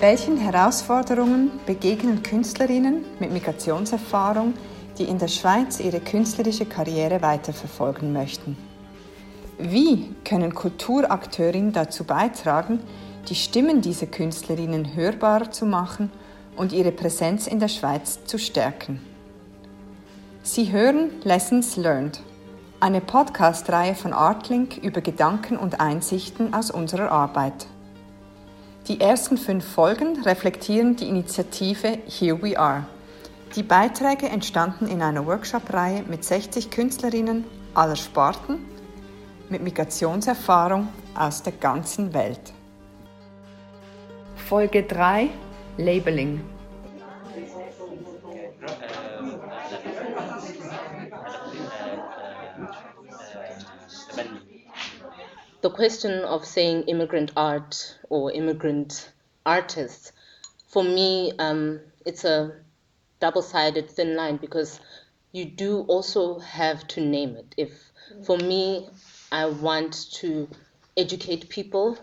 Welchen Herausforderungen begegnen Künstlerinnen mit Migrationserfahrung, die in der Schweiz ihre künstlerische Karriere weiterverfolgen möchten? Wie können Kulturakteurinnen dazu beitragen, die Stimmen dieser Künstlerinnen hörbarer zu machen und ihre Präsenz in der Schweiz zu stärken? Sie hören Lessons Learned, eine Podcast-Reihe von Artlink über Gedanken und Einsichten aus unserer Arbeit. Die ersten fünf Folgen reflektieren die Initiative Here We Are. Die Beiträge entstanden in einer Workshop-Reihe mit 60 Künstlerinnen aller Sparten mit Migrationserfahrung aus der ganzen Welt. Folge 3 Labeling the question of saying immigrant art or immigrant artists, for me, um, it's a double sided thin line because you do also have to name it. If for me, I want to educate people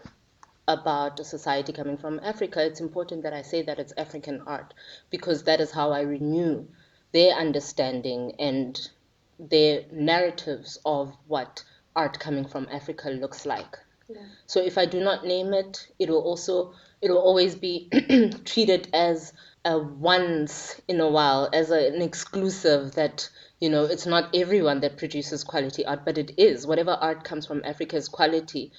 about a society coming from Africa, it's important that I say that it's African art because that is how I renew their understanding and their narratives of what art coming from Africa looks like. Yeah. So if I do not name it, it will also it will always be treated as a once in a while, as a, an exclusive that you know it's not everyone that produces quality art, but it is. Whatever art comes from Africa is quality,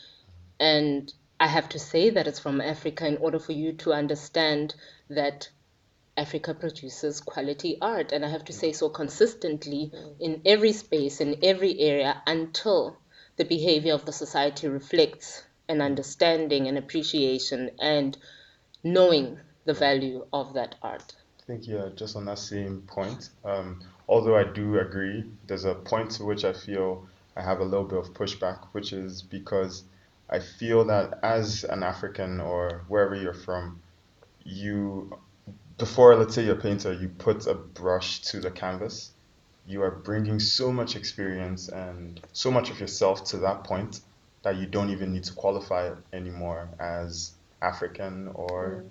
and I have to say that it's from Africa in order for you to understand that Africa produces quality art, and I have to say so consistently mm. in every space, in every area, until the behavior of the society reflects an understanding and appreciation and knowing the value of that art. I think, yeah, just on that same point, um, although I do agree, there's a point to which I feel I have a little bit of pushback, which is because I feel that as an African or wherever you're from, you, before, let's say you're a painter, you put a brush to the canvas you are bringing so much experience and so much of yourself to that point that you don't even need to qualify anymore as African or mm.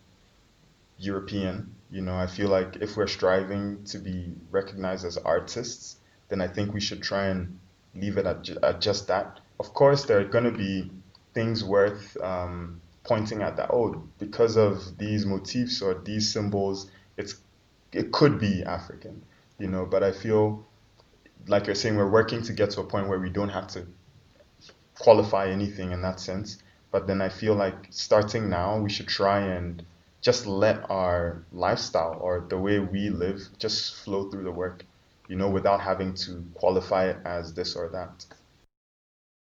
European. You know, I feel like if we're striving to be recognized as artists, then I think we should try and leave it at, ju- at just that. Of course, there are going to be things worth um, pointing at that. Oh, because of these motifs or these symbols, it's it could be African you know, but I feel like you're saying we're working to get to a point where we don't have to qualify anything in that sense. But then I feel like starting now, we should try and just let our lifestyle or the way we live just flow through the work, you know, without having to qualify it as this or that.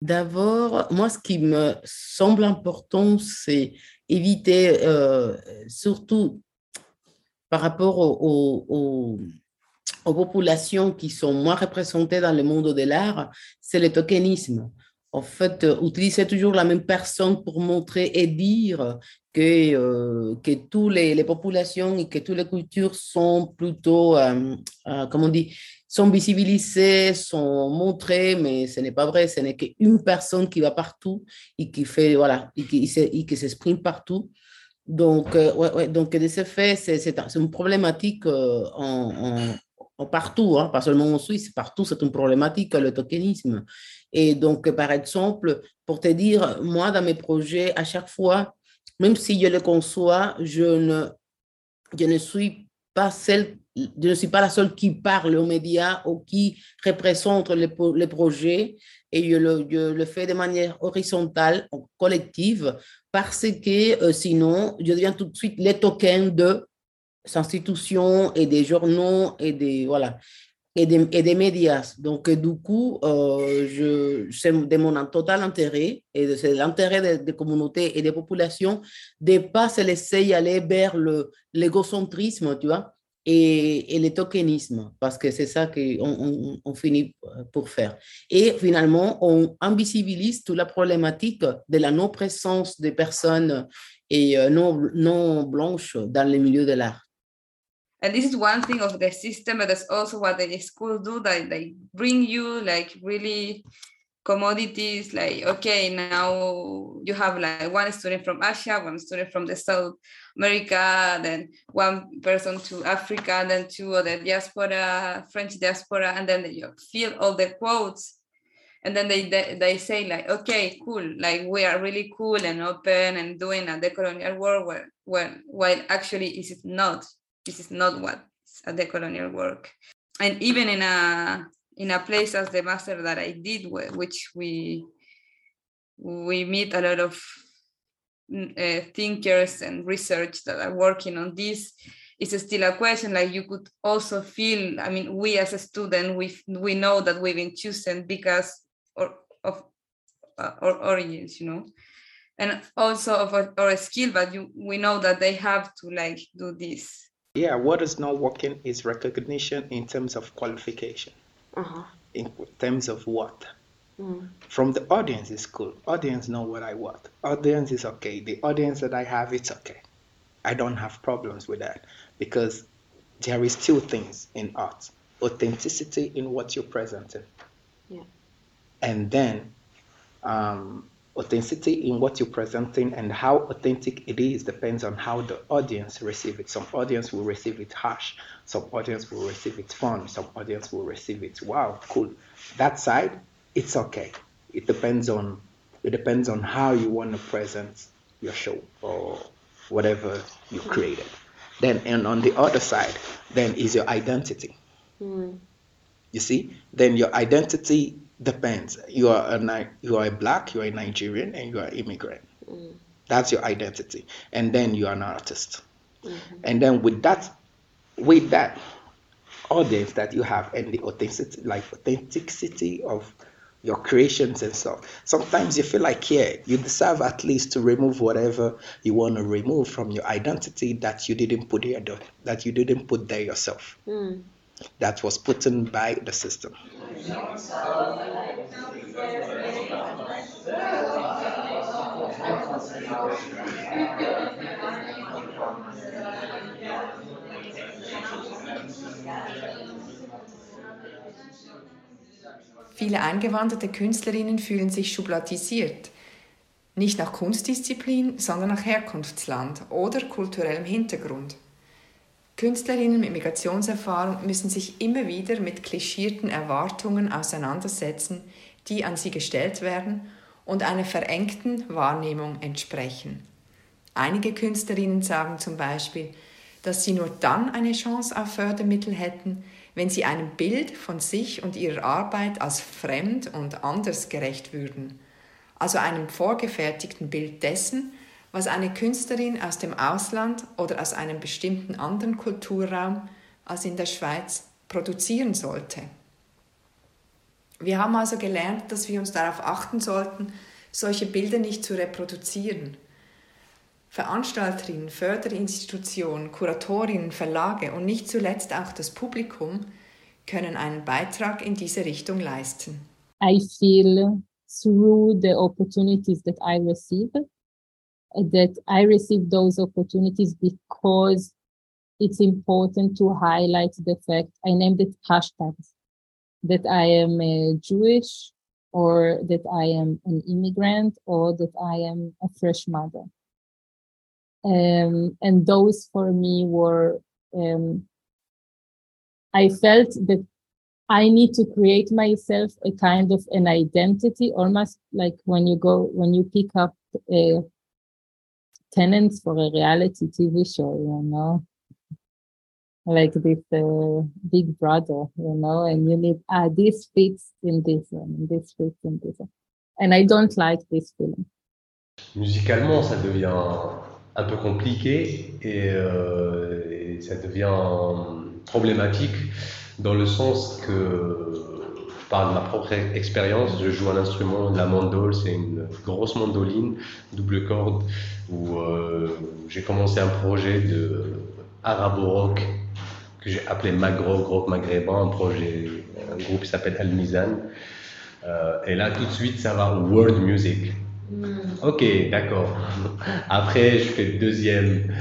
D'abord, moi, ce qui me semble important, c'est éviter, euh, surtout par rapport au, au, au aux populations qui sont moins représentées dans le monde de l'art, c'est le tokenisme. En fait, euh, utiliser toujours la même personne pour montrer et dire que, euh, que toutes les, populations et que toutes les cultures sont plutôt, euh, comment on dit, sont visibilisées, sont montrées, mais ce n'est pas vrai, ce n'est qu'une personne qui va partout et qui fait, voilà, et qui, s'exprime partout. Donc, ouais, ouais, donc, de ce fait, c'est une problématique en, partout, hein, pas seulement en Suisse, partout, c'est une problématique, le tokenisme. Et donc, par exemple, pour te dire, moi, dans mes projets, à chaque fois, même si je le conçois, je ne, je ne suis pas celle, je ne suis pas la seule qui parle aux médias ou qui représente les, les projets et je le, je le, fais de manière horizontale, collective, parce que euh, sinon, je deviens tout de suite les tokens de institutions et des journaux et des, voilà, et des, et des médias. Donc, du coup, euh, c'est de mon total intérêt et c'est l'intérêt des, communautés et des populations de ne pas se laisser aller vers le, l'égocentrisme, tu vois, et, et le tokenisme, parce que c'est ça qu'on on, on, finit pour faire. Et finalement, on invisibilise toute la problématique de la non-présence des personnes et euh, non, non blanches dans les milieux de l'art. And this is one thing of the system but that's also what the schools do that they bring you like really commodities like okay now you have like one student from asia one student from the south america then one person to africa then two other diaspora french diaspora and then you fill all the quotes. And then they, they they say like okay cool like we are really cool and open and doing a decolonial work where, where while actually is it not this is not what a decolonial work and even in a in a place as the master that I did, which we we meet a lot of uh, thinkers and research that are working on this. It's still a question. Like you could also feel. I mean, we as a student, we we know that we've been chosen because or, of uh, our origins, you know, and also of our, our skill. But you, we know that they have to like do this. Yeah, what is not working is recognition in terms of qualification. Uh-huh. in terms of what? Mm. from the audience is cool. Audience know what i want. Audience is okay. The audience that i have it's okay. I don't have problems with that because there is two things in art. Authenticity in what you're presenting. Yeah. and then um, authenticity in what you're presenting and how authentic it is depends on how the audience receive it. Some audience will receive it harsh, some audience will receive it fun, some audience will receive it wow, cool. That side, it's okay. It depends on it depends on how you want to present your show or whatever you created. Then and on the other side, then is your identity. Mm. You see, then your identity depends. You are a you are a black, you are a Nigerian, and you are an immigrant. Mm. That's your identity, and then you are an artist. Mm-hmm. And then with that, with that audience that you have and the authenticity, like authenticity of your creations and stuff. Sometimes you feel like, yeah, you deserve at least to remove whatever you want to remove from your identity that you didn't put here, that you didn't put there yourself. Mm. That was put in by the system. Viele eingewanderte Künstlerinnen fühlen sich schubladisiert. Nicht nach Kunstdisziplin, sondern nach Herkunftsland oder kulturellem Hintergrund. Künstlerinnen mit Migrationserfahrung müssen sich immer wieder mit klischierten Erwartungen auseinandersetzen, die an sie gestellt werden und einer verengten Wahrnehmung entsprechen. Einige Künstlerinnen sagen zum Beispiel, dass sie nur dann eine Chance auf Fördermittel hätten, wenn sie einem Bild von sich und ihrer Arbeit als fremd und anders gerecht würden, also einem vorgefertigten Bild dessen, was eine Künstlerin aus dem Ausland oder aus einem bestimmten anderen Kulturraum als in der Schweiz produzieren sollte. Wir haben also gelernt, dass wir uns darauf achten sollten, solche Bilder nicht zu reproduzieren. Veranstalterinnen, Förderinstitutionen, Kuratorinnen, Verlage und nicht zuletzt auch das Publikum können einen Beitrag in diese Richtung leisten. I feel through the opportunities that I receive that I receive those opportunities because it's important to highlight the fact I named it hashtags that I am a Jewish or that I am an immigrant or that I am a fresh mother. Um, and those for me were, um, I felt that I need to create myself a kind of an identity, almost like when you go, when you pick up a tenants for a reality TV show, you know, like this uh, Big Brother, you know, and you need ah this fits in this one, this fits in this one, and I don't like this feeling. Musicalement, ça devient un peu compliqué et, euh, et ça devient problématique dans le sens que par ma propre expérience, je joue un instrument, la mandole, c'est une grosse mandoline, double corde, où euh, j'ai commencé un projet de arabo-rock que j'ai appelé Magro, rock maghrébin, un projet, un groupe qui s'appelle Al Mizan. Euh, et là, tout de suite, ça va world music. Hmm. Ok, d'accord. Après, je fais le deuxième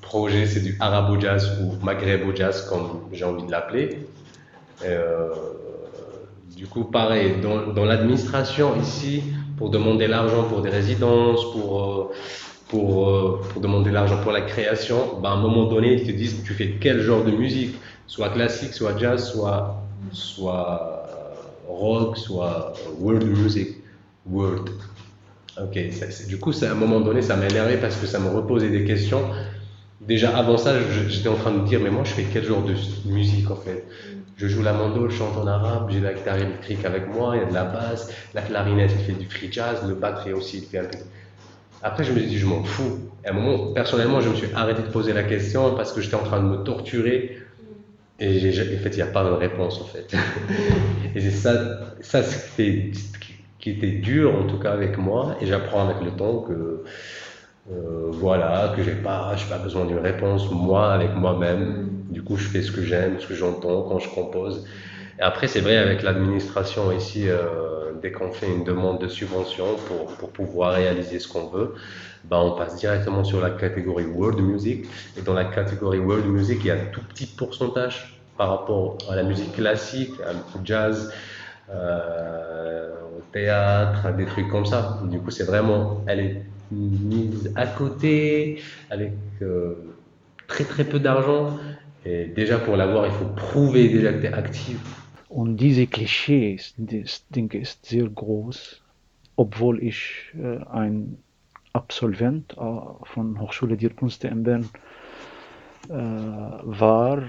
projet, c'est du arabo jazz ou maghrébo jazz, comme j'ai envie de l'appeler. Euh, du coup, pareil, dans, l'administration ici, pour demander l'argent pour des résidences, pour, euh, euh, demander l'argent pour la création, ben, à un moment donné, ils te disent tu fais quel genre de musique, soit classique, soit jazz, soit, soit rock, soit world music, world. Ok, du coup, à un moment donné, ça m'a énervé parce que ça me reposait des questions. Déjà avant ça, j'étais en train de me dire, mais moi, je fais quel genre de musique en fait? Je joue la mandole, je chante en arabe, j'ai la guitare électrique avec moi, il y a de la basse, la clarinette, il fait du free jazz, le batterie aussi, il fait un peu. Après, je me suis dit, je m'en fous. Et à un moment, personnellement, je me suis arrêté de poser la question parce que j'étais en train de me torturer. Et en fait, il n'y a pas de réponse, en fait. et c'est ça, ça qui, qui était dur, en tout cas avec moi. Et j'apprends avec le temps que, euh, voilà, que j'ai pas, pas besoin d'une réponse, moi, avec moi-même. Du coup, je fais ce que j'aime, ce que j'entends quand je compose. Et après, c'est vrai, avec l'administration ici, euh, dès qu'on fait une demande de subvention pour, pour pouvoir réaliser ce qu'on veut, ben, on passe directement sur la catégorie World Music. Et dans la catégorie World Music, il y a un tout petit pourcentage par rapport à la musique classique, au jazz, euh, au théâtre, des trucs comme ça. Du coup, c'est vraiment, elle est mise à côté avec euh, très très peu d'argent. Et déjà pour l'avoir, il faut prouver déjà que tu es actif. Und diese Klischees, das Ding ist sehr groß, obwohl ich äh, ein Absolvent äh, von Hochschule der Künste in Bern äh, war,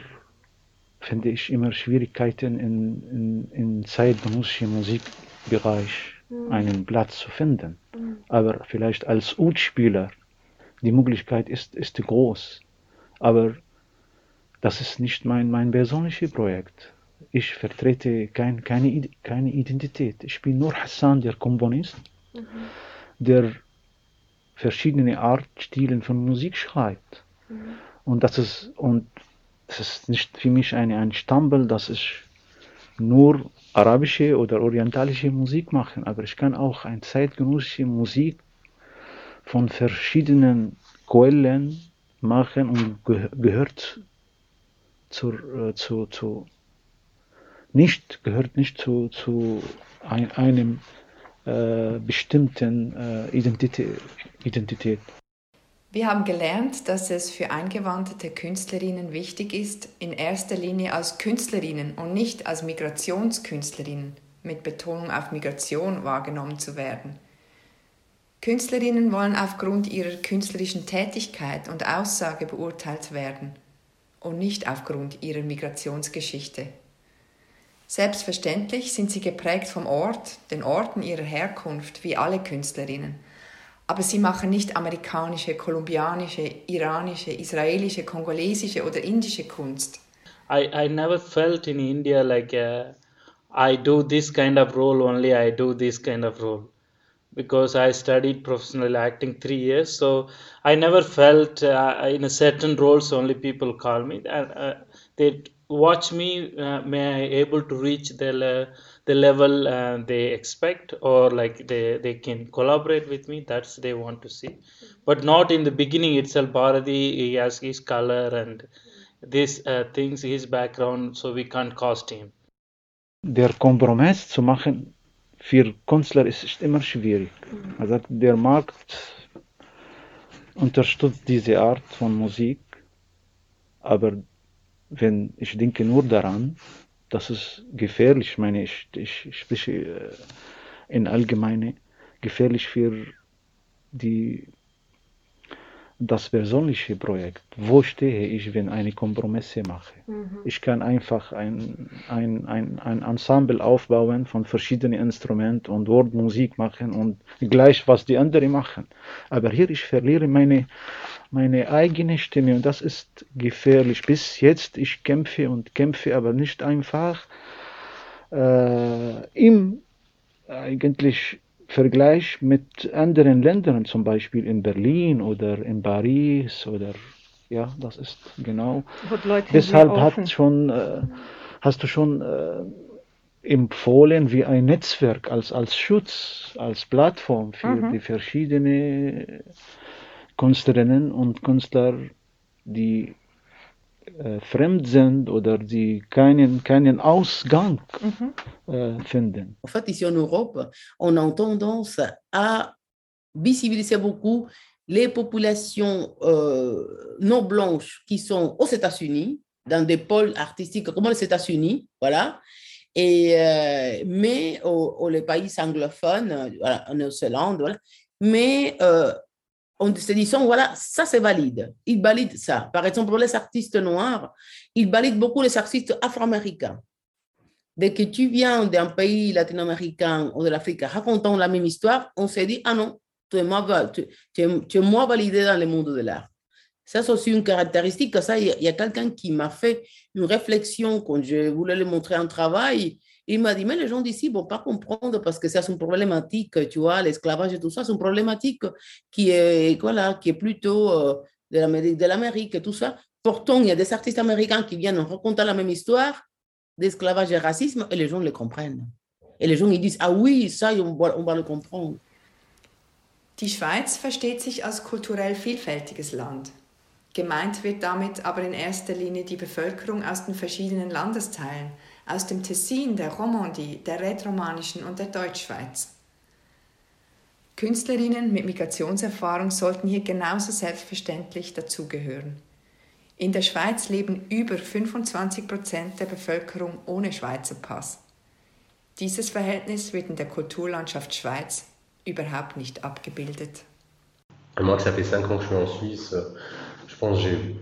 finde ich immer Schwierigkeiten in, in, in zeitgenössischen Musikbereich mhm. einen Platz zu finden. Mhm. Aber vielleicht als Utspieler, die Möglichkeit ist, ist groß. Aber das ist nicht mein, mein persönliches Projekt. Ich vertrete kein, keine, keine Identität. Ich bin nur Hassan, der Komponist, mhm. der verschiedene Artstilen von Musik schreibt. Mhm. Und das ist, und das ist nicht für mich eine, ein Stambel, dass ich nur arabische oder orientalische Musik mache, aber ich kann auch eine zeitgenössische Musik von verschiedenen Quellen machen und gehört zur, äh, zu, zu, nicht, gehört nicht zu, zu ein, einem äh, bestimmten äh, Identität, Identität. Wir haben gelernt, dass es für eingewanderte Künstlerinnen wichtig ist, in erster Linie als Künstlerinnen und nicht als Migrationskünstlerinnen mit Betonung auf Migration wahrgenommen zu werden. Künstlerinnen wollen aufgrund ihrer künstlerischen Tätigkeit und Aussage beurteilt werden und nicht aufgrund ihrer Migrationsgeschichte. Selbstverständlich sind sie geprägt vom Ort, den Orten ihrer Herkunft, wie alle Künstlerinnen – aber sie machen nicht amerikanische, kolumbianische, iranische, israelische, kongolesische oder indische Kunst. I, I never felt in India like uh, I do this kind of role only, I do this kind of role. Because I studied professional acting three years, so I never felt uh, in a certain roles only people call me. And uh, they watch me, uh, may I able to reach the the level uh, they expect or like they, they can collaborate with me that's they want to see but not in the beginning itself Bharati he has his color and these uh, things his background so we can't cost him der Kompromiss zu machen für Künstler ist immer schwierig. Also der Markt unterstützt diese Art von Musik aber wenn ich denke nur daran das ist gefährlich, meine ich, ich spreche äh, in allgemeine, gefährlich für die, das persönliche Projekt. Wo stehe ich, wenn eine Kompromisse mache? Mhm. Ich kann einfach ein, ein, ein, ein Ensemble aufbauen von verschiedenen Instrumenten und Wortmusik machen und gleich, was die anderen machen. Aber hier, ich verliere meine, meine eigene Stimme und das ist gefährlich. Bis jetzt, ich kämpfe und kämpfe, aber nicht einfach äh, im eigentlich Vergleich mit anderen Ländern, zum Beispiel in Berlin oder in Paris oder ja, das ist genau. Deshalb hat schon, äh, hast du schon äh, empfohlen wie ein Netzwerk als, als Schutz, als Plattform für mhm. die verschiedenen Künstlerinnen und Künstler, die äh, fremd sind oder die keinen, keinen Ausgang mhm. äh, finden. En fait, ici en Europe, on a tendance à visibiliser beaucoup les populations euh, non blanches qui sont aux États-Unis, dans des pôles artistiques comme les États-Unis, voilà. Et, euh, mais aux, les pays anglophones, voilà, en voilà. Mais euh, on se dit, voilà, ça c'est valide. Ils valident ça. Par exemple, pour les artistes noirs, ils valident beaucoup les artistes afro-américains. Dès que tu viens d'un pays latino-américain ou de l'Afrique racontant la même histoire, on se dit, ah non, tu es moins, tu, es, moins validé dans le monde de l'art. Ça, c'est aussi une caractéristique. Ça, il y a, quelqu'un qui m'a fait une réflexion quand je voulais lui montrer un travail. Il m'a dit, mais les gens d'ici ne vont pas comprendre parce que ça, c'est une problématique, tu vois, l'esclavage et tout ça, c'est une problématique qui est, voilà, qui est plutôt euh, de l'Amérique, et tout ça. Pourtant, il y a des artistes américains qui viennent raconter la même histoire d'esclavage et racisme et les gens le comprennent. Et les gens, ils disent, ah oui, ça, on va, on va le comprendre. Die Schweiz versteht sich als kulturell vielfältiges Land. Gemeint wird damit aber in erster Linie die Bevölkerung aus den verschiedenen Landesteilen – aus dem Tessin, der Romandie, der Rätromanischen und der Deutschschweiz. Künstlerinnen mit Migrationserfahrung sollten hier genauso selbstverständlich dazugehören. In der Schweiz leben über 25 Prozent der Bevölkerung ohne Schweizer Pass. Dieses Verhältnis wird in der Kulturlandschaft Schweiz überhaupt nicht abgebildet. Moi, ça fait 5 ans que je suis en Suisse, je pense que j'ai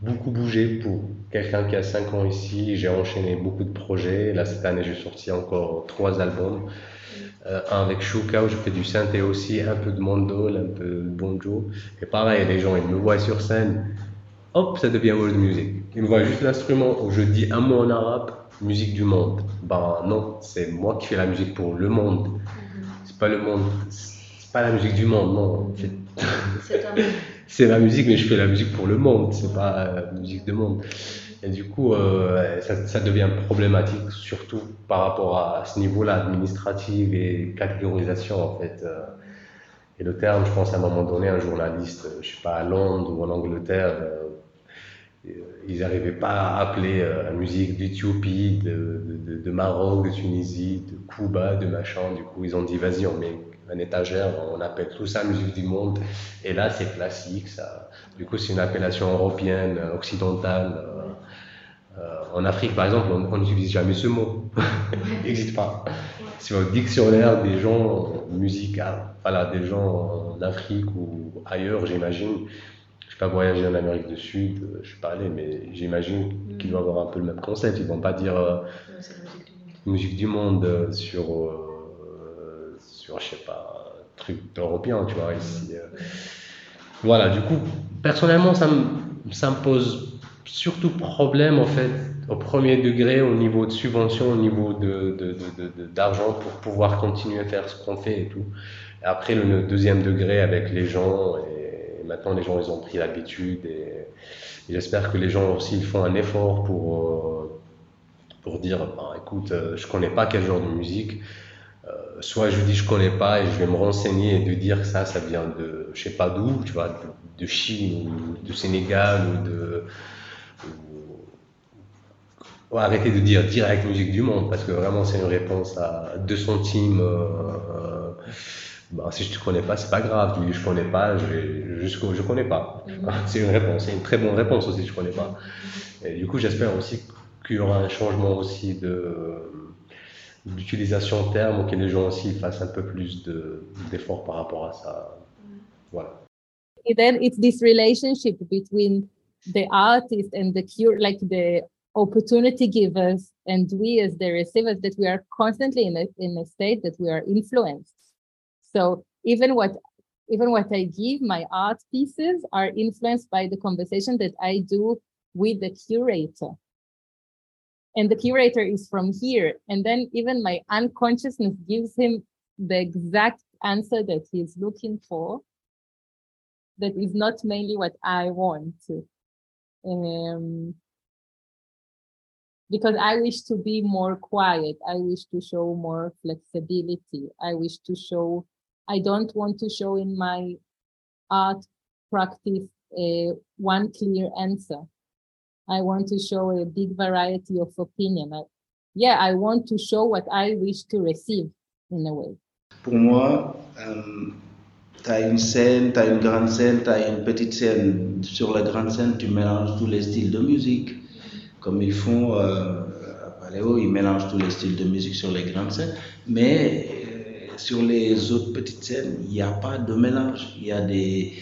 beaucoup bougé pour quelqu'un qui a 5 ans ici. J'ai enchaîné beaucoup de projets. Là, cette année, j'ai sorti encore trois albums. Euh, un avec Shuka où je fais du synthé aussi, un peu de mandol, un peu de bonjo. Et pareil, les gens, ils me voient sur scène, hop, ça devient world music. Ils me voient juste l'instrument où je dis un mot en arabe, musique du monde. Ben non, c'est moi qui fais la musique pour le monde. C'est pas le monde, c'est pas la musique du monde, non. C'est c'est la musique, mais je fais la musique pour le monde, c'est pas la musique de monde. Et du coup, euh, ça, devient problématique, surtout par rapport à, ce niveau-là administratif et catégorisation en fait. Euh. Et le terme, je pense à un moment donné, un journaliste, je sais pas, à Londres ou en Angleterre, euh, ils n'arrivaient pas à appeler la musique d'Éthiopie, de, de, Maroc, de Tunisie, de Cuba, de machin. Du coup, ils ont dit, vas-y, on met une étagère, on appelle tout ça musique du monde. Et là, c'est classique. Ça. Du coup, c'est une appellation européenne, occidentale. Euh, euh, en Afrique, par exemple, on n'utilise jamais ce mot. Il n'existe pas. Si au dictionnaire des gens musicaux, voilà, des gens en Afrique ou ailleurs, j'imagine. Je n'ai pas voyagé en Amérique du Sud, je ne suis pas allé, mais j'imagine qu'ils vont avoir un peu le même concept. Ils ne vont pas dire euh, musique du monde sur je sais pas, truc européen, tu vois, ici. Euh. Voilà, du coup, personnellement, ça me, ça me pose surtout problème, en fait, au premier degré, au niveau de subvention, au niveau d'argent de, de, de, pour pouvoir continuer à faire ce qu'on fait et tout. Après, le deuxième degré avec les gens, et, maintenant les gens, ils ont pris l'habitude, et, j'espère que les gens aussi font un effort pour, euh, pour dire, bah, écoute, euh, je connais pas quel genre de musique, soit je dis je connais pas et je vais me renseigner et de dire que ça, ça vient de je sais pas d'où, tu vois, de, Chine ou de Sénégal ou de. Ou, arrêter de dire direct musique du monde parce que vraiment c'est une réponse à 2 centimes. Euh, bah, si je te connais pas, c'est pas grave. Tu dis je connais pas, je vais jusqu'au je connais pas. Mm-hmm. C'est une réponse, c'est une très bonne réponse aussi, je connais pas. Et du coup, j'espère aussi qu'il y aura un changement aussi de d'utilisation de termes, que les gens aussi fassent un peu plus d'efforts par rapport à ça. Mm. Voilà. And then it's this relationship between the artist and the cure, like the opportunity givers and we as the receivers, that we are constantly in a, in a state that we are influenced. So even what even what I give, my art pieces are influenced by the conversation that I do with the curator and the curator is from here. And then even my unconsciousness gives him the exact answer that he's looking for that is not mainly what i want um, because i wish to be more quiet. I wish to show more flexibility. I wish to show i don't want to show in my art practice uh, one clear answer I want to show a big variety of opinion. I, yeah, I want to show what I wish to receive in a way. Pour moi, euh, tu as une scène, tu as une grande scène, tu as une petite scène. Sur la grande scène, tu mélanges tous les styles de musique. Comme ils font euh, à Paléo, ils mélangent tous les styles de musique sur les grandes scènes. Mais euh, sur les autres petites scènes, il n'y a pas de mélange. Il y a des.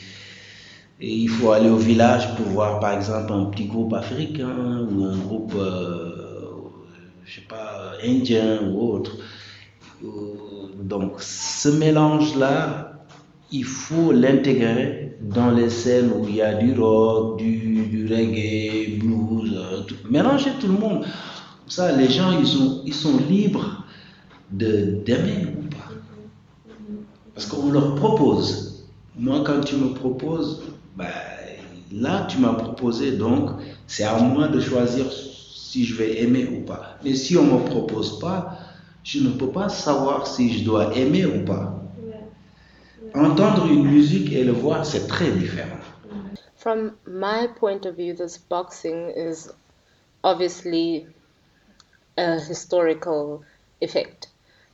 Et il faut aller au village pour voir par exemple un petit groupe africain ou un groupe, euh, je sais pas, indien ou autre. Donc ce mélange-là, il faut l'intégrer dans les scènes où il y a du rock, du, du reggae, blues, euh, mélanger tout le monde. Ça, les gens, ils sont, ils sont libres d'aimer ou pas. Parce qu'on leur propose. Moi, quand tu me proposes, ben, là, tu m'as proposé, donc c'est à moi de choisir si je vais aimer ou pas. Mais si on ne me propose pas, je ne peux pas savoir si je dois aimer ou pas. Entendre une musique et le voir, c'est très différent. From my point of view, this boxing is obviously a historical effect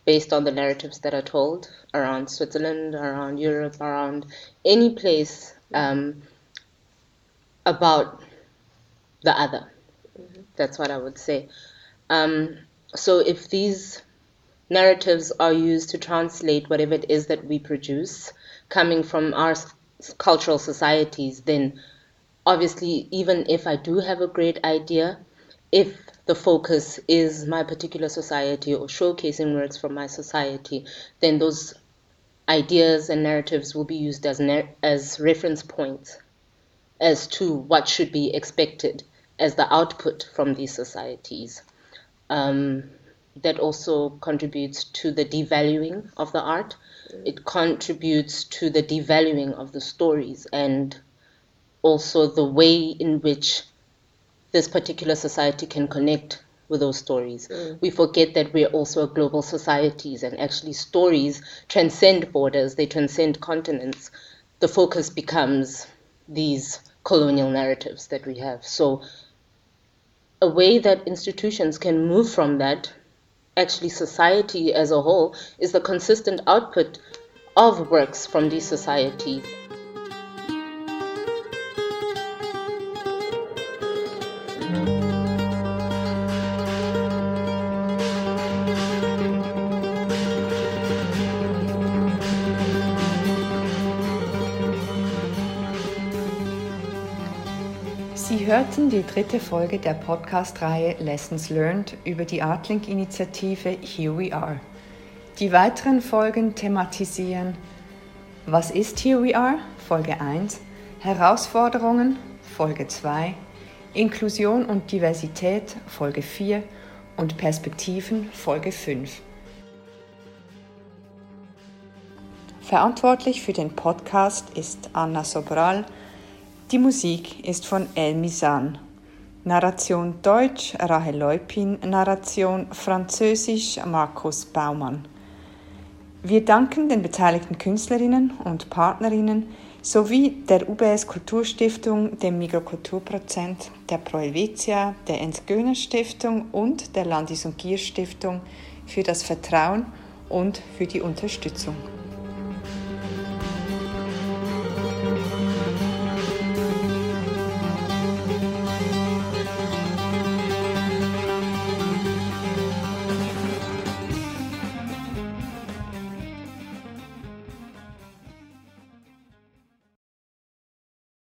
based on the narratives that are told around Switzerland, around Europe, around any place um, about the other. Mm-hmm. That's what I would say. Um, so if these narratives are used to translate whatever it is that we produce coming from our cultural societies, then obviously, even if I do have a great idea, if the focus is my particular society or showcasing works from my society, then those ideas and narratives will be used as as reference points as to what should be expected as the output from these societies. Um, that also contributes to the devaluing of the art. It contributes to the devaluing of the stories and also the way in which this particular society can connect with those stories. Mm. We forget that we're also global societies and actually stories transcend borders, they transcend continents. The focus becomes these colonial narratives that we have. So, a way that institutions can move from that actually society as a whole is the consistent output of works from these societies. Hörten die dritte Folge der Podcast-Reihe Lessons Learned über die Artlink-Initiative Here We Are. Die weiteren Folgen thematisieren Was ist Here We Are? Folge 1, Herausforderungen Folge 2, Inklusion und Diversität Folge 4 und Perspektiven Folge 5. Verantwortlich für den Podcast ist Anna Sobral, die Musik ist von El Misan. Narration Deutsch Rahel Leupin, Narration Französisch Markus Baumann. Wir danken den beteiligten Künstlerinnen und Partnerinnen sowie der UBS Kulturstiftung, dem Migrokulturprozent, der Pro der Ernst Göhner Stiftung und der Landis- und Gier Stiftung für das Vertrauen und für die Unterstützung.